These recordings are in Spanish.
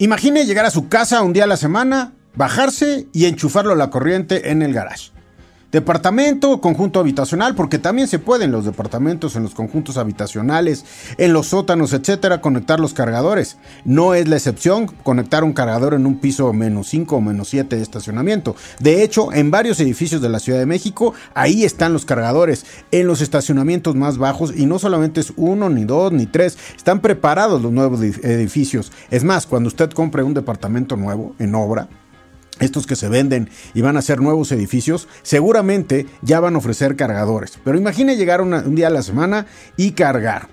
Imagine llegar a su casa un día a la semana, bajarse y enchufarlo a la corriente en el garage. Departamento conjunto habitacional, porque también se pueden los departamentos en los conjuntos habitacionales, en los sótanos, etcétera, conectar los cargadores. No es la excepción conectar un cargador en un piso menos 5 o menos 7 de estacionamiento. De hecho, en varios edificios de la Ciudad de México, ahí están los cargadores, en los estacionamientos más bajos, y no solamente es uno, ni dos, ni tres, están preparados los nuevos edificios. Es más, cuando usted compre un departamento nuevo en obra, estos que se venden y van a ser nuevos edificios, seguramente ya van a ofrecer cargadores. Pero imagine llegar un día a la semana y cargar.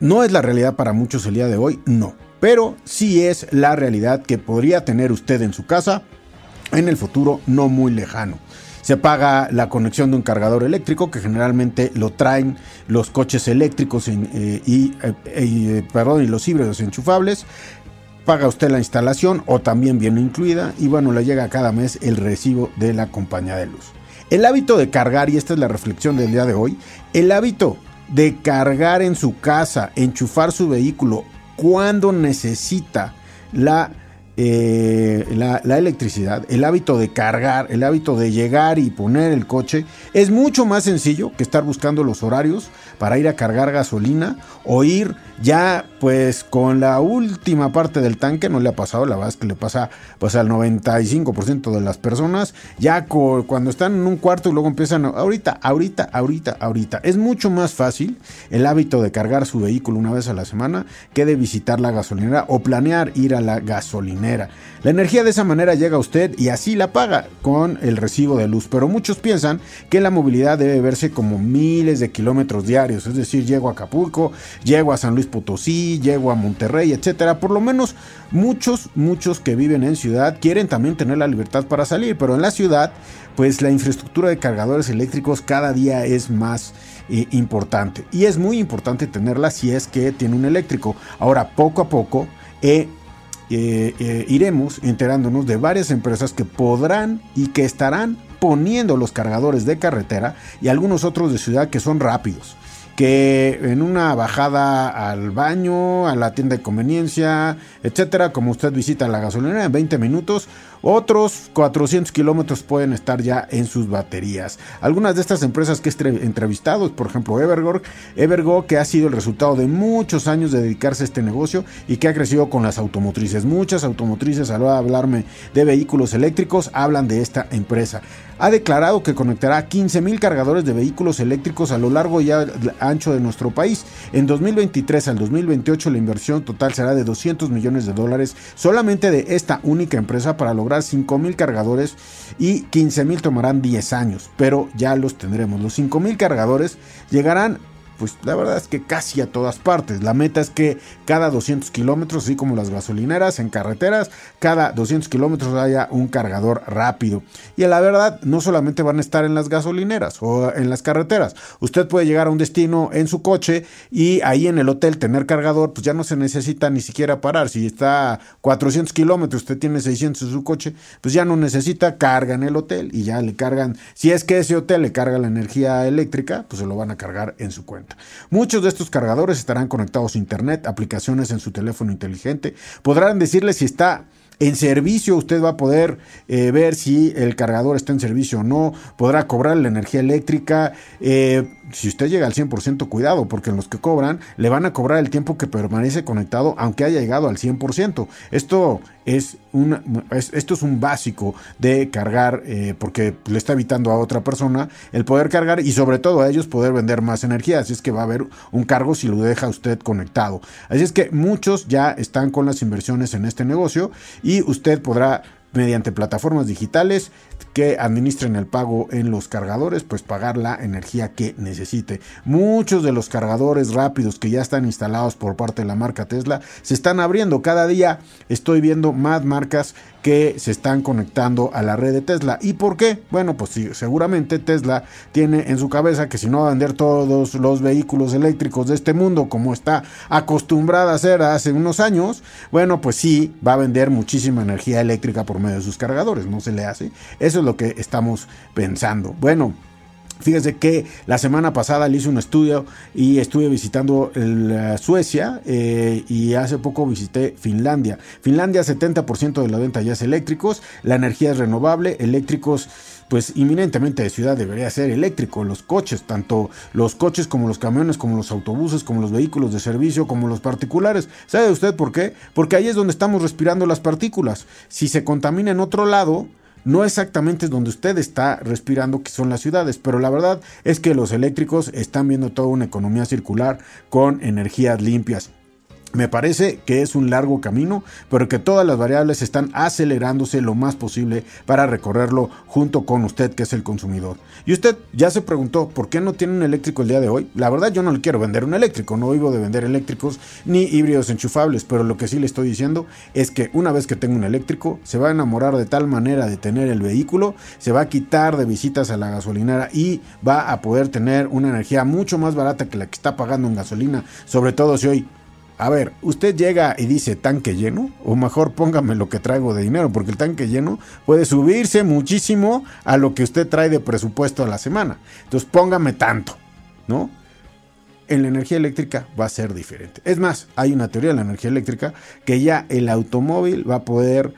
No es la realidad para muchos el día de hoy, no. Pero sí es la realidad que podría tener usted en su casa en el futuro no muy lejano. Se paga la conexión de un cargador eléctrico que generalmente lo traen los coches eléctricos eh, y, eh, eh, perdón, y los híbridos enchufables paga usted la instalación o también viene incluida y bueno, le llega cada mes el recibo de la compañía de luz. El hábito de cargar, y esta es la reflexión del día de hoy, el hábito de cargar en su casa, enchufar su vehículo cuando necesita la, eh, la, la, electricidad, el hábito de cargar, el hábito de llegar y poner el coche, es mucho más sencillo que estar buscando los horarios para ir a cargar gasolina o ir ya pues con la última parte del tanque, no le ha pasado, la verdad es que le pasa pues al 95% de las personas, ya cuando están en un cuarto y luego empiezan, ahorita, ahorita, ahorita, ahorita. Es mucho más fácil el hábito de cargar su vehículo una vez a la semana que de visitar la gasolinera o planear ir a la gasolinera. La energía de esa manera llega a usted y así la paga con el recibo de luz, pero muchos piensan que la movilidad debe verse como miles de kilómetros diarios, es decir, llego a Acapulco, llego a San Luis Potosí, llego a Monterrey, etcétera. Por lo menos muchos, muchos que viven en ciudad quieren también tener la libertad para salir, pero en la ciudad, pues la infraestructura de cargadores eléctricos cada día es más eh, importante y es muy importante tenerla si es que tiene un eléctrico. Ahora, poco a poco, eh, eh, iremos enterándonos de varias empresas que podrán y que estarán poniendo los cargadores de carretera y algunos otros de ciudad que son rápidos que en una bajada al baño, a la tienda de conveniencia, etcétera, como usted visita la gasolinera en 20 minutos, otros 400 kilómetros pueden estar ya en sus baterías. Algunas de estas empresas que he entrevistado, por ejemplo Evergo, Evergo que ha sido el resultado de muchos años de dedicarse a este negocio y que ha crecido con las automotrices. Muchas automotrices a la hablarme de vehículos eléctricos hablan de esta empresa. Ha declarado que conectará 15.000 cargadores de vehículos eléctricos a lo largo y ancho de nuestro país. En 2023 al 2028 la inversión total será de 200 millones de dólares solamente de esta única empresa para lograr 5.000 cargadores y 15.000 tomarán 10 años, pero ya los tendremos. Los 5.000 cargadores llegarán pues la verdad es que casi a todas partes. La meta es que cada 200 kilómetros, así como las gasolineras en carreteras, cada 200 kilómetros haya un cargador rápido. Y la verdad, no solamente van a estar en las gasolineras o en las carreteras. Usted puede llegar a un destino en su coche y ahí en el hotel tener cargador, pues ya no se necesita ni siquiera parar. Si está 400 kilómetros, usted tiene 600 en su coche, pues ya no necesita, carga en el hotel y ya le cargan. Si es que ese hotel le carga la energía eléctrica, pues se lo van a cargar en su cuenta. Muchos de estos cargadores estarán conectados a Internet, aplicaciones en su teléfono inteligente. Podrán decirle si está en servicio usted va a poder eh, ver si el cargador está en servicio o no, podrá cobrar la energía eléctrica, eh, si usted llega al 100%, cuidado, porque en los que cobran le van a cobrar el tiempo que permanece conectado, aunque haya llegado al 100%. Esto es, una, esto es un básico de cargar, eh, porque le está evitando a otra persona el poder cargar y sobre todo a ellos poder vender más energía. Así es que va a haber un cargo si lo deja usted conectado. Así es que muchos ya están con las inversiones en este negocio y usted podrá mediante plataformas digitales que administren el pago en los cargadores, pues pagar la energía que necesite. Muchos de los cargadores rápidos que ya están instalados por parte de la marca Tesla se están abriendo. Cada día estoy viendo más marcas que se están conectando a la red de Tesla. ¿Y por qué? Bueno, pues sí, seguramente Tesla tiene en su cabeza que si no va a vender todos los vehículos eléctricos de este mundo como está acostumbrada a hacer hace unos años, bueno, pues sí, va a vender muchísima energía eléctrica por medio de sus cargadores, no se le hace. Eso lo que estamos pensando. Bueno, Fíjense que la semana pasada le hice un estudio y estuve visitando Suecia eh, y hace poco visité Finlandia. Finlandia 70% de la venta ya es eléctricos, la energía es renovable, eléctricos pues inminentemente de ciudad debería ser eléctrico, los coches, tanto los coches como los camiones, como los autobuses, como los vehículos de servicio, como los particulares. ¿Sabe usted por qué? Porque ahí es donde estamos respirando las partículas. Si se contamina en otro lado, no exactamente es donde usted está respirando, que son las ciudades, pero la verdad es que los eléctricos están viendo toda una economía circular con energías limpias. Me parece que es un largo camino, pero que todas las variables están acelerándose lo más posible para recorrerlo junto con usted, que es el consumidor. Y usted ya se preguntó, ¿por qué no tiene un eléctrico el día de hoy? La verdad yo no le quiero vender un eléctrico, no vivo de vender eléctricos ni híbridos enchufables, pero lo que sí le estoy diciendo es que una vez que tenga un eléctrico, se va a enamorar de tal manera de tener el vehículo, se va a quitar de visitas a la gasolinera y va a poder tener una energía mucho más barata que la que está pagando en gasolina, sobre todo si hoy a ver, usted llega y dice tanque lleno, o mejor póngame lo que traigo de dinero, porque el tanque lleno puede subirse muchísimo a lo que usted trae de presupuesto a la semana. Entonces póngame tanto, ¿no? En la energía eléctrica va a ser diferente. Es más, hay una teoría de la energía eléctrica que ya el automóvil va a poder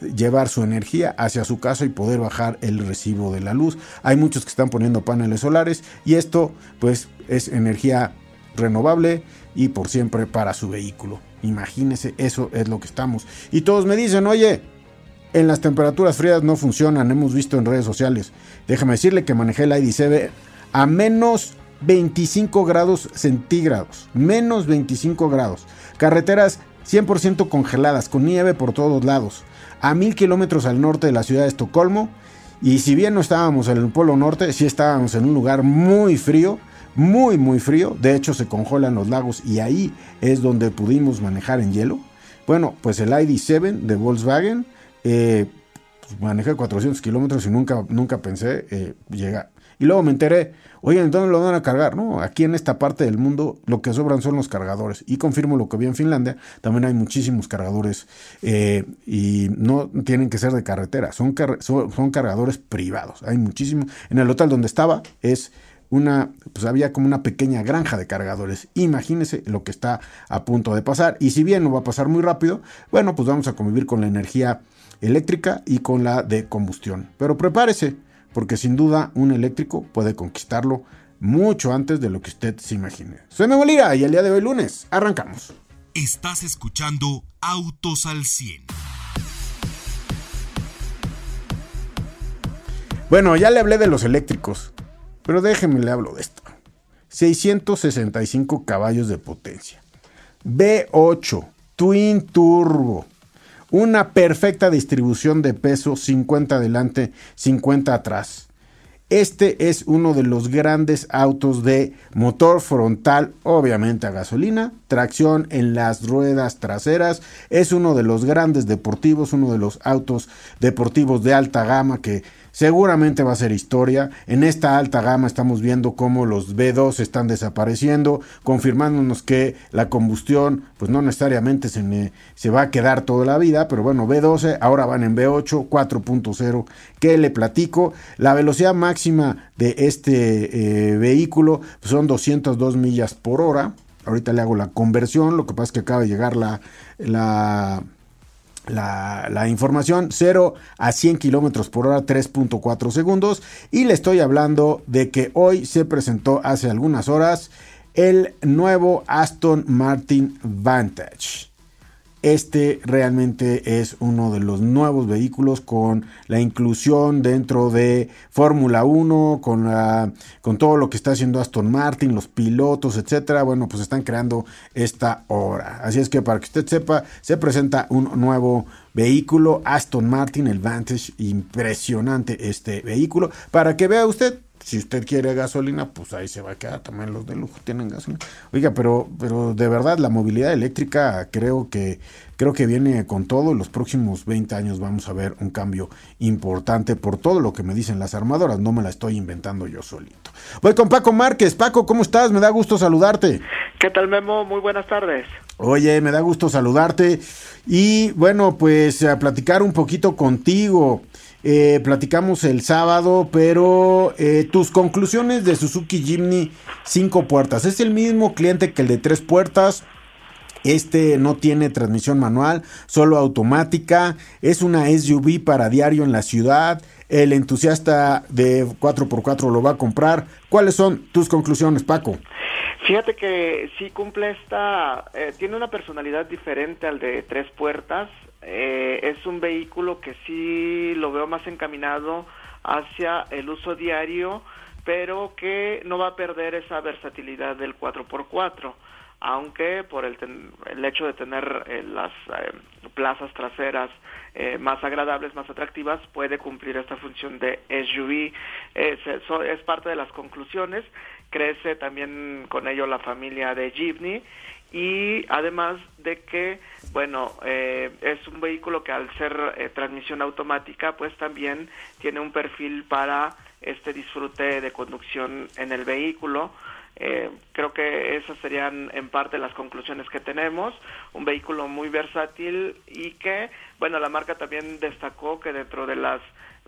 llevar su energía hacia su casa y poder bajar el recibo de la luz. Hay muchos que están poniendo paneles solares y esto pues es energía renovable y por siempre para su vehículo. Imagínese, eso es lo que estamos. Y todos me dicen, oye, en las temperaturas frías no funcionan, hemos visto en redes sociales. Déjame decirle que manejé el ID7 a menos 25 grados centígrados. Menos 25 grados. Carreteras 100% congeladas, con nieve por todos lados. A mil kilómetros al norte de la ciudad de Estocolmo. Y si bien no estábamos en el Polo Norte, sí estábamos en un lugar muy frío muy muy frío, de hecho se congelan los lagos y ahí es donde pudimos manejar en hielo. Bueno, pues el ID7 de Volkswagen, eh, pues manejé 400 kilómetros y nunca, nunca pensé eh, llegar. Y luego me enteré, oye, ¿dónde lo van a cargar? No, aquí en esta parte del mundo lo que sobran son los cargadores. Y confirmo lo que vi en Finlandia, también hay muchísimos cargadores eh, y no tienen que ser de carretera, son, son, son cargadores privados. Hay muchísimos. En el hotel donde estaba es una, pues había como una pequeña granja de cargadores. Imagínese lo que está a punto de pasar. Y si bien no va a pasar muy rápido, bueno, pues vamos a convivir con la energía eléctrica y con la de combustión. Pero prepárese, porque sin duda un eléctrico puede conquistarlo mucho antes de lo que usted se imagine. Soy Memo Lira y el día de hoy lunes arrancamos. Estás escuchando Autos al 100. Bueno, ya le hablé de los eléctricos. Pero déjenme le hablo de esto. 665 caballos de potencia. V8, Twin Turbo. Una perfecta distribución de peso, 50 adelante, 50 atrás. Este es uno de los grandes autos de motor frontal, obviamente a gasolina, tracción en las ruedas traseras. Es uno de los grandes deportivos, uno de los autos deportivos de alta gama que seguramente va a ser historia. En esta alta gama estamos viendo cómo los B2 están desapareciendo, confirmándonos que la combustión pues no necesariamente se, se va a quedar toda la vida, pero bueno, B12 ahora van en B8 4.0. ¿Qué le platico? La velocidad máxima de este eh, vehículo son 202 millas por hora. Ahorita le hago la conversión, lo que pasa es que acaba de llegar la, la la, información 0 a 100 kilómetros por hora 3.4 segundos y le estoy hablando de que hoy se presentó hace algunas horas el nuevo Aston Martin Vantage este realmente es uno de los nuevos vehículos con la inclusión dentro de Fórmula 1, con, la, con todo lo que está haciendo Aston Martin, los pilotos, etcétera. Bueno, pues están creando esta obra. Así es que para que usted sepa, se presenta un nuevo vehículo Aston Martin, el Vantage, impresionante este vehículo, para que vea usted si usted quiere gasolina, pues ahí se va a quedar. También los de lujo tienen gasolina. Oiga, pero, pero de verdad la movilidad eléctrica creo que, creo que viene con todo. En los próximos 20 años vamos a ver un cambio importante por todo lo que me dicen las armadoras. No me la estoy inventando yo solito. Voy con Paco Márquez. Paco, ¿cómo estás? Me da gusto saludarte. ¿Qué tal, Memo? Muy buenas tardes. Oye, me da gusto saludarte. Y bueno, pues a platicar un poquito contigo. Eh, platicamos el sábado, pero eh, tus conclusiones de Suzuki Jimny 5 puertas. ¿Es el mismo cliente que el de 3 puertas? Este no tiene transmisión manual, solo automática. Es una SUV para diario en la ciudad. El entusiasta de 4x4 lo va a comprar. ¿Cuáles son tus conclusiones, Paco? Fíjate que sí cumple esta, eh, tiene una personalidad diferente al de tres puertas. Eh, es un vehículo que sí lo veo más encaminado hacia el uso diario, pero que no va a perder esa versatilidad del 4x4 aunque por el, el hecho de tener eh, las eh, plazas traseras más agradables, más atractivas, puede cumplir esta función de SUV. es parte de las conclusiones. Crece también con ello la familia de Jeepney y además de que, bueno, eh, es un vehículo que al ser eh, transmisión automática, pues también tiene un perfil para este disfrute de conducción en el vehículo. Eh, creo que esas serían en parte las conclusiones que tenemos. Un vehículo muy versátil y que, bueno, la marca también destacó que dentro de las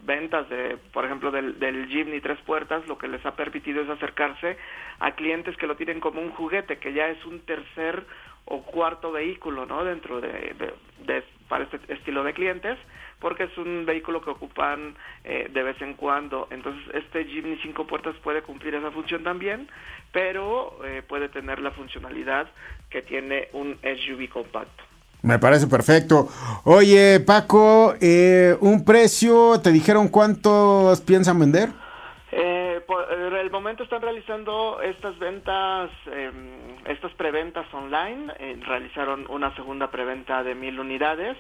ventas de, por ejemplo, del, del Jimny tres puertas, lo que les ha permitido es acercarse a clientes que lo tienen como un juguete, que ya es un tercer o cuarto vehículo, ¿no? Dentro de, de, para este estilo de clientes, porque es un vehículo que ocupan eh, de vez en cuando. Entonces, este Jimny cinco puertas puede cumplir esa función también, pero eh, puede tener la funcionalidad que tiene un SUV compacto. Me parece perfecto. Oye, Paco, eh, un precio, ¿te dijeron cuántos piensan vender? Eh, por el momento están realizando estas ventas, eh, estas preventas online. Eh, realizaron una segunda preventa de mil unidades.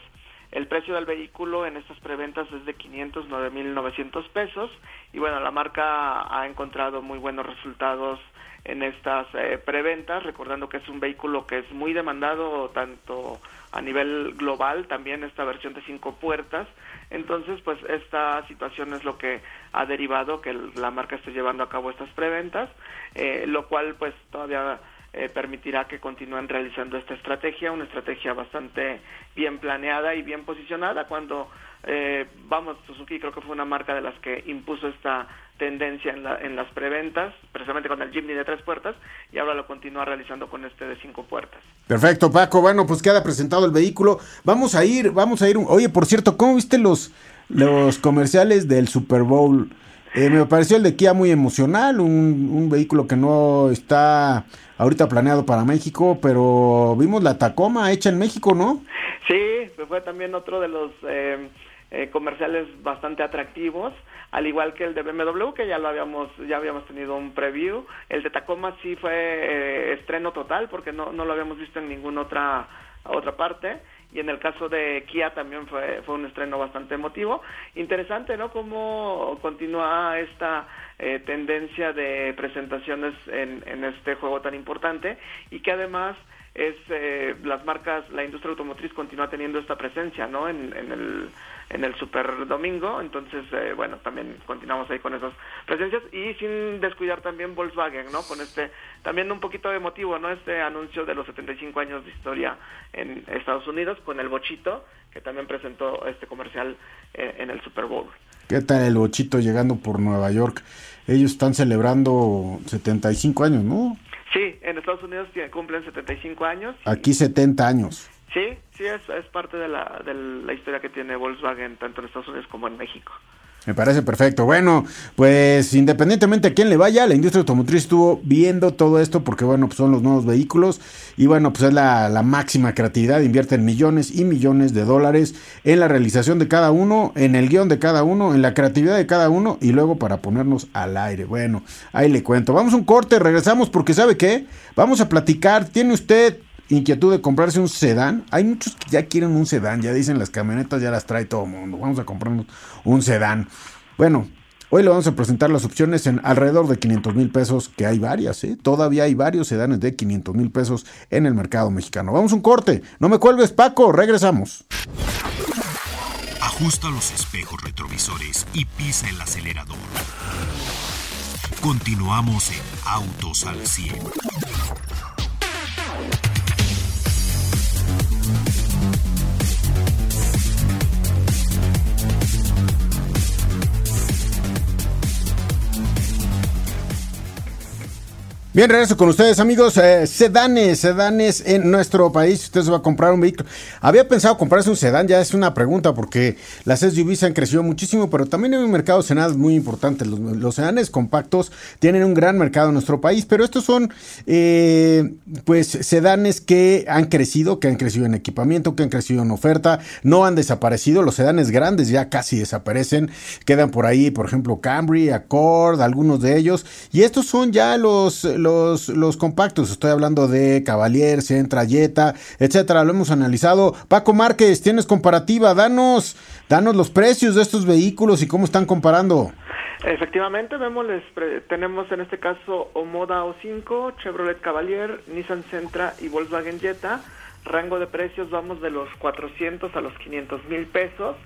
El precio del vehículo en estas preventas es de 509 mil 900 pesos. Y bueno, la marca ha encontrado muy buenos resultados en estas eh, preventas, recordando que es un vehículo que es muy demandado tanto a nivel global, también esta versión de cinco puertas. Entonces, pues esta situación es lo que ha derivado que la marca esté llevando a cabo estas preventas, eh, lo cual pues todavía eh, permitirá que continúen realizando esta estrategia, una estrategia bastante bien planeada y bien posicionada cuando eh, vamos, Suzuki creo que fue una marca de las que impuso esta tendencia en, en las preventas, precisamente con el Jimny de tres puertas, y ahora lo continúa realizando con este de cinco puertas. Perfecto, Paco. Bueno, pues queda presentado el vehículo. Vamos a ir, vamos a ir. Oye, por cierto, ¿cómo viste los, los comerciales del Super Bowl? Eh, me pareció el de Kia muy emocional, un, un, vehículo que no está ahorita planeado para México, pero vimos la Tacoma hecha en México, ¿no? Sí, fue también otro de los eh, eh, comerciales bastante atractivos al igual que el de BMW que ya lo habíamos ya habíamos tenido un preview el de Tacoma sí fue eh, estreno total porque no, no lo habíamos visto en ninguna otra otra parte y en el caso de Kia también fue, fue un estreno bastante emotivo. Interesante, ¿no? Cómo continúa esta eh, tendencia de presentaciones en, en este juego tan importante y que además es eh, las marcas, la industria automotriz continúa teniendo esta presencia, ¿no? En, en el en el Super Domingo, entonces eh, bueno, también continuamos ahí con esas presencias y sin descuidar también Volkswagen, ¿no? Con este también un poquito emotivo, ¿no? Este anuncio de los 75 años de historia en Estados Unidos con el Bochito que también presentó este comercial eh, en el Super Bowl. ¿Qué tal el Bochito llegando por Nueva York? Ellos están celebrando 75 años, ¿no? Sí, en Estados Unidos cumplen 75 años. Aquí 70 años. Sí, sí, es, es parte de la, de la historia que tiene Volkswagen tanto en Estados Unidos como en México. Me parece perfecto. Bueno, pues independientemente a quién le vaya, la industria automotriz estuvo viendo todo esto porque, bueno, pues son los nuevos vehículos y, bueno, pues es la, la máxima creatividad. Invierten millones y millones de dólares en la realización de cada uno, en el guion de cada uno, en la creatividad de cada uno y luego para ponernos al aire. Bueno, ahí le cuento. Vamos a un corte, regresamos porque, ¿sabe qué? Vamos a platicar. ¿Tiene usted inquietud de comprarse un sedán. Hay muchos que ya quieren un sedán, ya dicen las camionetas, ya las trae todo el mundo. Vamos a comprarnos un sedán. Bueno, hoy le vamos a presentar las opciones en alrededor de 500 mil pesos, que hay varias, ¿eh? Todavía hay varios sedanes de 500 mil pesos en el mercado mexicano. Vamos a un corte. No me cuelgues, Paco. Regresamos. Ajusta los espejos retrovisores y pisa el acelerador. Continuamos en Autos al 100. Bien, regreso con ustedes, amigos. Eh, sedanes, sedanes en nuestro país. Usted se va a comprar un vehículo. Había pensado comprarse un sedán, ya es una pregunta, porque las SUVs han crecido muchísimo, pero también hay un mercado sedán muy importante. Los, sedanes compactos tienen un gran mercado en nuestro país, pero estos son, eh, pues, sedanes que han crecido, que han crecido en equipamiento, que han crecido en oferta, no han desaparecido. Los sedanes grandes ya casi desaparecen. Quedan por ahí, por ejemplo, Camry, Accord, algunos de ellos. Y estos son ya los, compactos. Estoy hablando de Cavalier, Centra, Jetta, etcétera. Lo hemos analizado. Paco Márquez, tienes comparativa. Danos, danos los precios de estos vehículos y cómo están comparando. Efectivamente, vemos, tenemos en este caso Omoda O5, Chevrolet Cavalier, Nissan Sentra y Volkswagen Jetta. Rango de precios vamos de los 400 a los 500 mil pesos.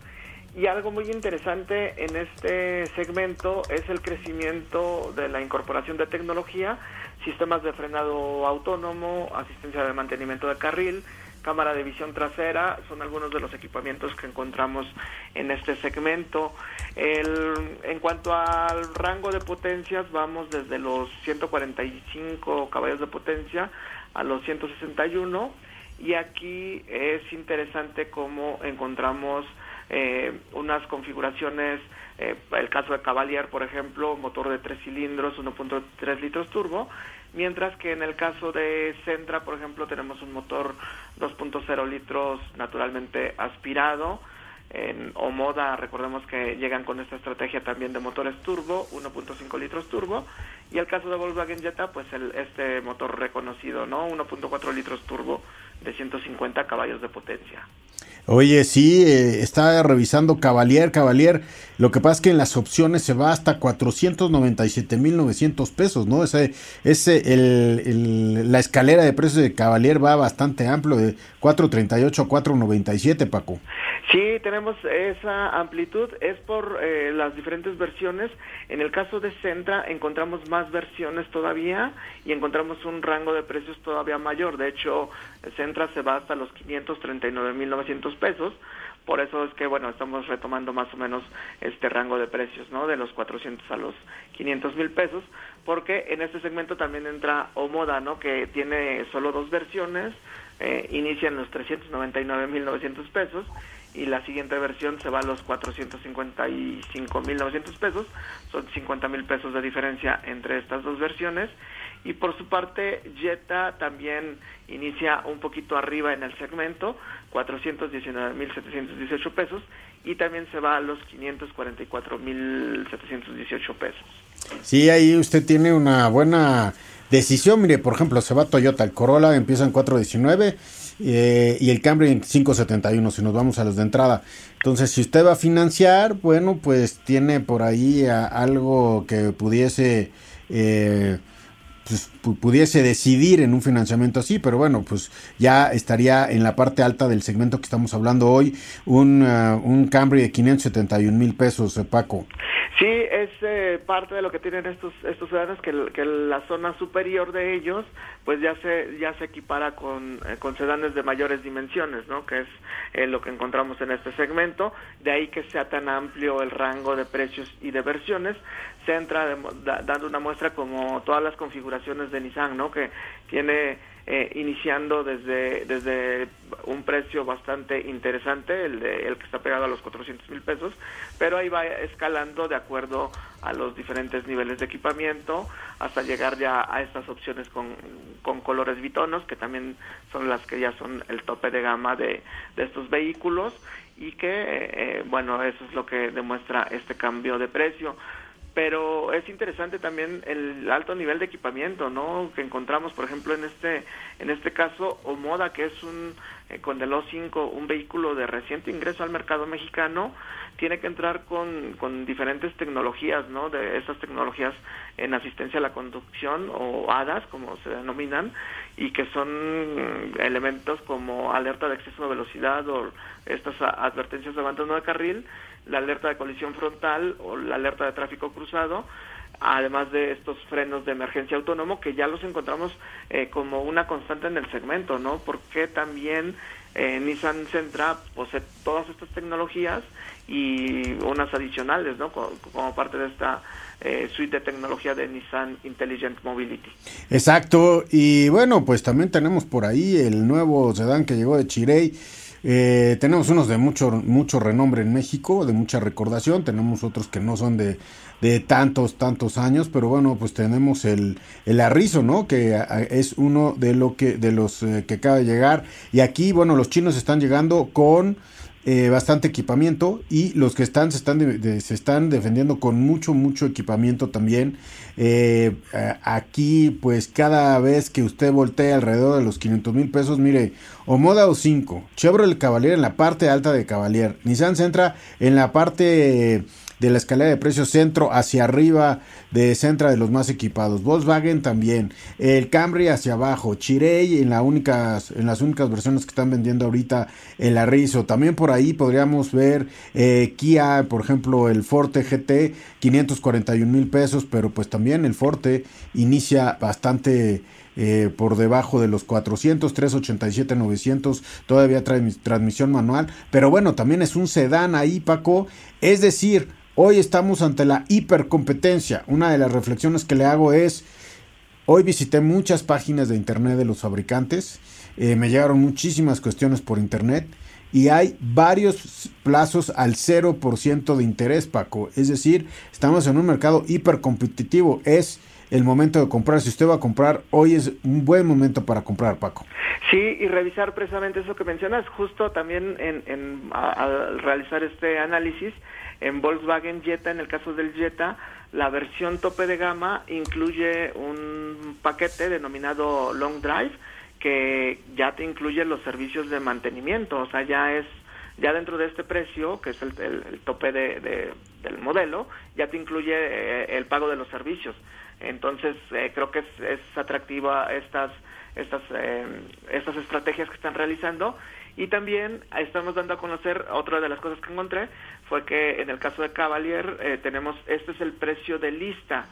Y algo muy interesante en este segmento es el crecimiento de la incorporación de tecnología sistemas de frenado autónomo, asistencia de mantenimiento de carril, cámara de visión trasera, son algunos de los equipamientos que encontramos en este segmento. en cuanto al rango de potencias, vamos desde los 145 caballos de potencia a los 161 y aquí es interesante cómo encontramos eh, unas configuraciones, eh, el caso de Cavalier, por ejemplo, motor de tres cilindros, 1.3 litros turbo, mientras que en el caso de Centra, por ejemplo, tenemos un motor 2.0 litros naturalmente aspirado. En Omoda, recordemos que llegan con esta estrategia también de motores turbo, 1.5 litros turbo, y el caso de Volkswagen Jetta, pues el, este motor reconocido, ¿no? 1.4 litros turbo de 150 caballos de potencia. Oye, sí, eh, está revisando Cavalier, Cavalier. Lo que pasa es que en las opciones se va hasta 497.900 pesos, ¿no? Ese, ese, el, la escalera de precios de Cavalier va bastante amplio, de 438 a 497, Paco. Sí, tenemos esa amplitud, es por eh, las diferentes versiones. En el caso de Centra encontramos más versiones todavía y encontramos un rango de precios todavía mayor. De hecho, Centra se va hasta los 539.900 pesos. Por eso es que, bueno, estamos retomando más o menos este rango de precios, ¿no? De los 400 a los 500 mil pesos, porque en este segmento también entra Omoda, ¿no? Que tiene solo dos versiones, eh, inician los 399.900 pesos y la siguiente versión se va a los 455.900 pesos, son 50 mil pesos de diferencia entre estas dos versiones y por su parte Jetta también inicia un poquito arriba en el segmento, 419.718 pesos y también se va a los 544.718 pesos. Sí, ahí usted tiene una buena decisión, mire, por ejemplo, se va Toyota, el Corolla empieza en 419 eh, y el Camry en 571 si nos vamos a los de entrada. Entonces, si usted va a financiar, bueno, pues tiene por ahí algo que pudiese eh, pues, pudiese decidir en un financiamiento así, pero bueno, pues ya estaría en la parte alta del segmento que estamos hablando hoy, un, uh, un Camry de 571 mil pesos, eh, Paco. Sí, es eh, parte de lo que tienen estos estos ciudadanos que, que, la zona superior de ellos pues ya se ya se equipara con, eh, con sedanes de mayores dimensiones, ¿no? Que es eh, lo que encontramos en este segmento. De ahí que sea tan amplio el rango de precios y de versiones. Centra dando una muestra como todas las configuraciones de Nissan, ¿no? Que tiene eh, iniciando desde, desde un precio bastante interesante, el, de, el que está pegado a los 400 mil pesos, pero ahí va escalando de acuerdo a los diferentes niveles de equipamiento hasta llegar ya a estas opciones con, con colores bitonos, que también son las que ya son el tope de gama de, de estos vehículos y que, eh, bueno, eso es lo que demuestra este cambio de precio pero es interesante también el alto nivel de equipamiento, ¿no? Que encontramos, por ejemplo, en este en este caso Omoda, que es un eh, con el O5, un vehículo de reciente ingreso al mercado mexicano, tiene que entrar con, con diferentes tecnologías, ¿no? De esas tecnologías en asistencia a la conducción o ADAS, como se denominan, y que son elementos como alerta de exceso de velocidad o estas advertencias de abandono de carril la alerta de colisión frontal o la alerta de tráfico cruzado, además de estos frenos de emergencia autónomo que ya los encontramos eh, como una constante en el segmento, ¿no? Porque también eh, Nissan Sentra posee todas estas tecnologías y unas adicionales, ¿no? Como, parte de esta eh, suite de tecnología de Nissan Intelligent Mobility. Exacto, y bueno, pues también tenemos por ahí el nuevo sedán que llegó de Chirey eh, tenemos unos de mucho, mucho renombre en México, de mucha recordación, tenemos otros que no son de, de tantos, tantos años, pero bueno, pues tenemos el, el Arrizo, ¿no? Que es uno de, lo que, de los eh, que acaba de llegar. Y aquí, bueno, los chinos están llegando con eh, bastante equipamiento y los que están se están, se están defendiendo con mucho, mucho equipamiento también. Eh, aquí, pues cada vez que usted voltea alrededor de los 500 mil pesos, mire, Omoda O5, Chevrolet Cavalier en la parte alta de Cavalier, Nissan Sentra en la parte de la escalera de precios centro hacia arriba de Centra de los más equipados. Volkswagen también. El Camry hacia abajo. Chirey en, la en las únicas versiones que están vendiendo ahorita el Arrizo. También por ahí podríamos ver eh, Kia, por ejemplo, el Forte GT, 541 mil pesos, pero pues también el Forte inicia bastante... Eh, por debajo de los 400, 387, 900, todavía trae transmisión manual, pero bueno, también es un sedán ahí, Paco, es decir, Hoy estamos ante la hipercompetencia. Una de las reflexiones que le hago es, hoy visité muchas páginas de internet de los fabricantes, eh, me llegaron muchísimas cuestiones por internet y hay varios plazos al 0% de interés, Paco. Es decir, estamos en un mercado hipercompetitivo. Es el momento de comprar. Si usted va a comprar, hoy es un buen momento para comprar, Paco. Sí, y revisar precisamente eso que mencionas, justo también en, al realizar este análisis, en Volkswagen Jetta, en el caso del Jetta, la versión tope de gama incluye un paquete denominado Long Drive que ya te incluye los servicios de mantenimiento, o sea, ya es ya dentro de este precio, que es el, tope de, del modelo, ya te incluye eh, el pago de los servicios. Entonces, eh, creo que es, es atractiva estas estas eh, estas estrategias que están realizando y también estamos dando a conocer otra de las cosas que encontré fue que en el caso de Cavalier eh, tenemos, este es el precio de lista,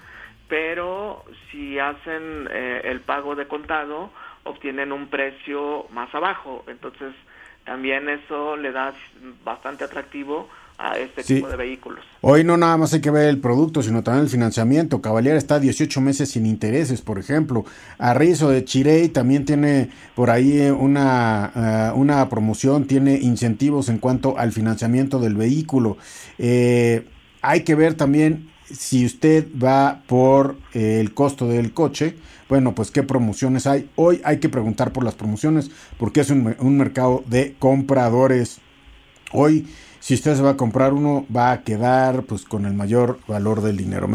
pero si hacen eh, el pago de contado, obtienen un precio más abajo. Entonces, también eso le da bastante atractivo a este tipo de vehículos. Hoy no nada más hay que ver el producto, sino también el financiamiento. Cavalier está 18 meses sin intereses, por ejemplo. Arrizo de Chirey también tiene por ahí eh, una, eh, una promoción, tiene incentivos en cuanto al financiamiento del vehículo. Eh, hay que ver también si usted va por el costo del coche, bueno, pues qué promociones hay. Hoy hay que preguntar por las promociones porque es un, un mercado de compradores. Hoy si usted se va a comprar uno, va a quedar pues con el mayor valor del dinero.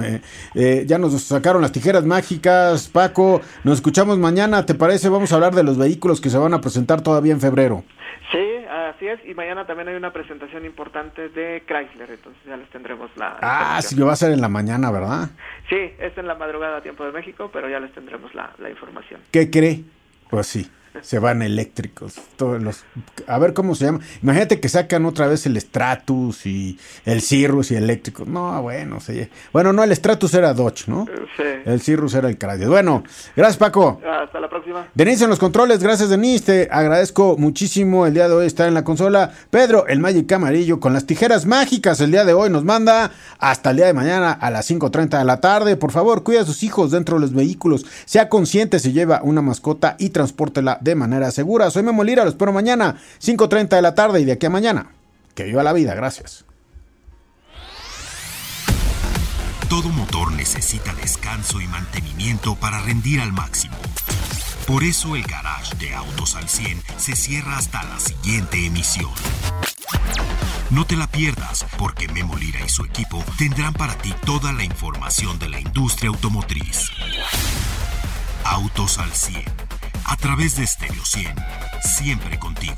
Eh, ya nos sacaron las tijeras mágicas, Paco. Nos escuchamos mañana, ¿te parece? Vamos a hablar de los vehículos que se van a presentar todavía en febrero. Sí, así es. Y mañana también hay una presentación importante de Chrysler, entonces ya les tendremos la. Ah, sí, va a ser en la mañana, ¿verdad? Sí, es en la madrugada a tiempo de México, pero ya les tendremos la, la información. ¿Qué cree? Pues sí se van eléctricos. Todos los, a ver cómo se llama. Imagínate que sacan otra vez el Stratus y el Cirrus y eléctrico. No, bueno, sí. bueno, no, el Stratus era Dodge, ¿no? Sí. El Cirrus era el Cradius. Bueno, gracias Paco. Hasta la próxima. Denise en los controles, gracias Denise, te agradezco muchísimo el día de hoy estar en la consola. Pedro, el Magic Amarillo con las tijeras mágicas el día de hoy nos manda hasta el día de mañana a las 5.30 de la tarde. Por favor, cuida a sus hijos dentro de los vehículos, sea consciente si lleva una mascota y transpórtela de manera segura. Soy Memo Lira, lo espero mañana, 5.30 de la tarde y de aquí a mañana. Que viva la vida, gracias. Todo motor necesita descanso y mantenimiento para rendir al máximo. Por eso el garage de Autos al 100 se cierra hasta la siguiente emisión. No te la pierdas, porque Memo Lira y su equipo tendrán para ti toda la información de la industria automotriz. Autos al 100, a través de Stereo 100, siempre contigo.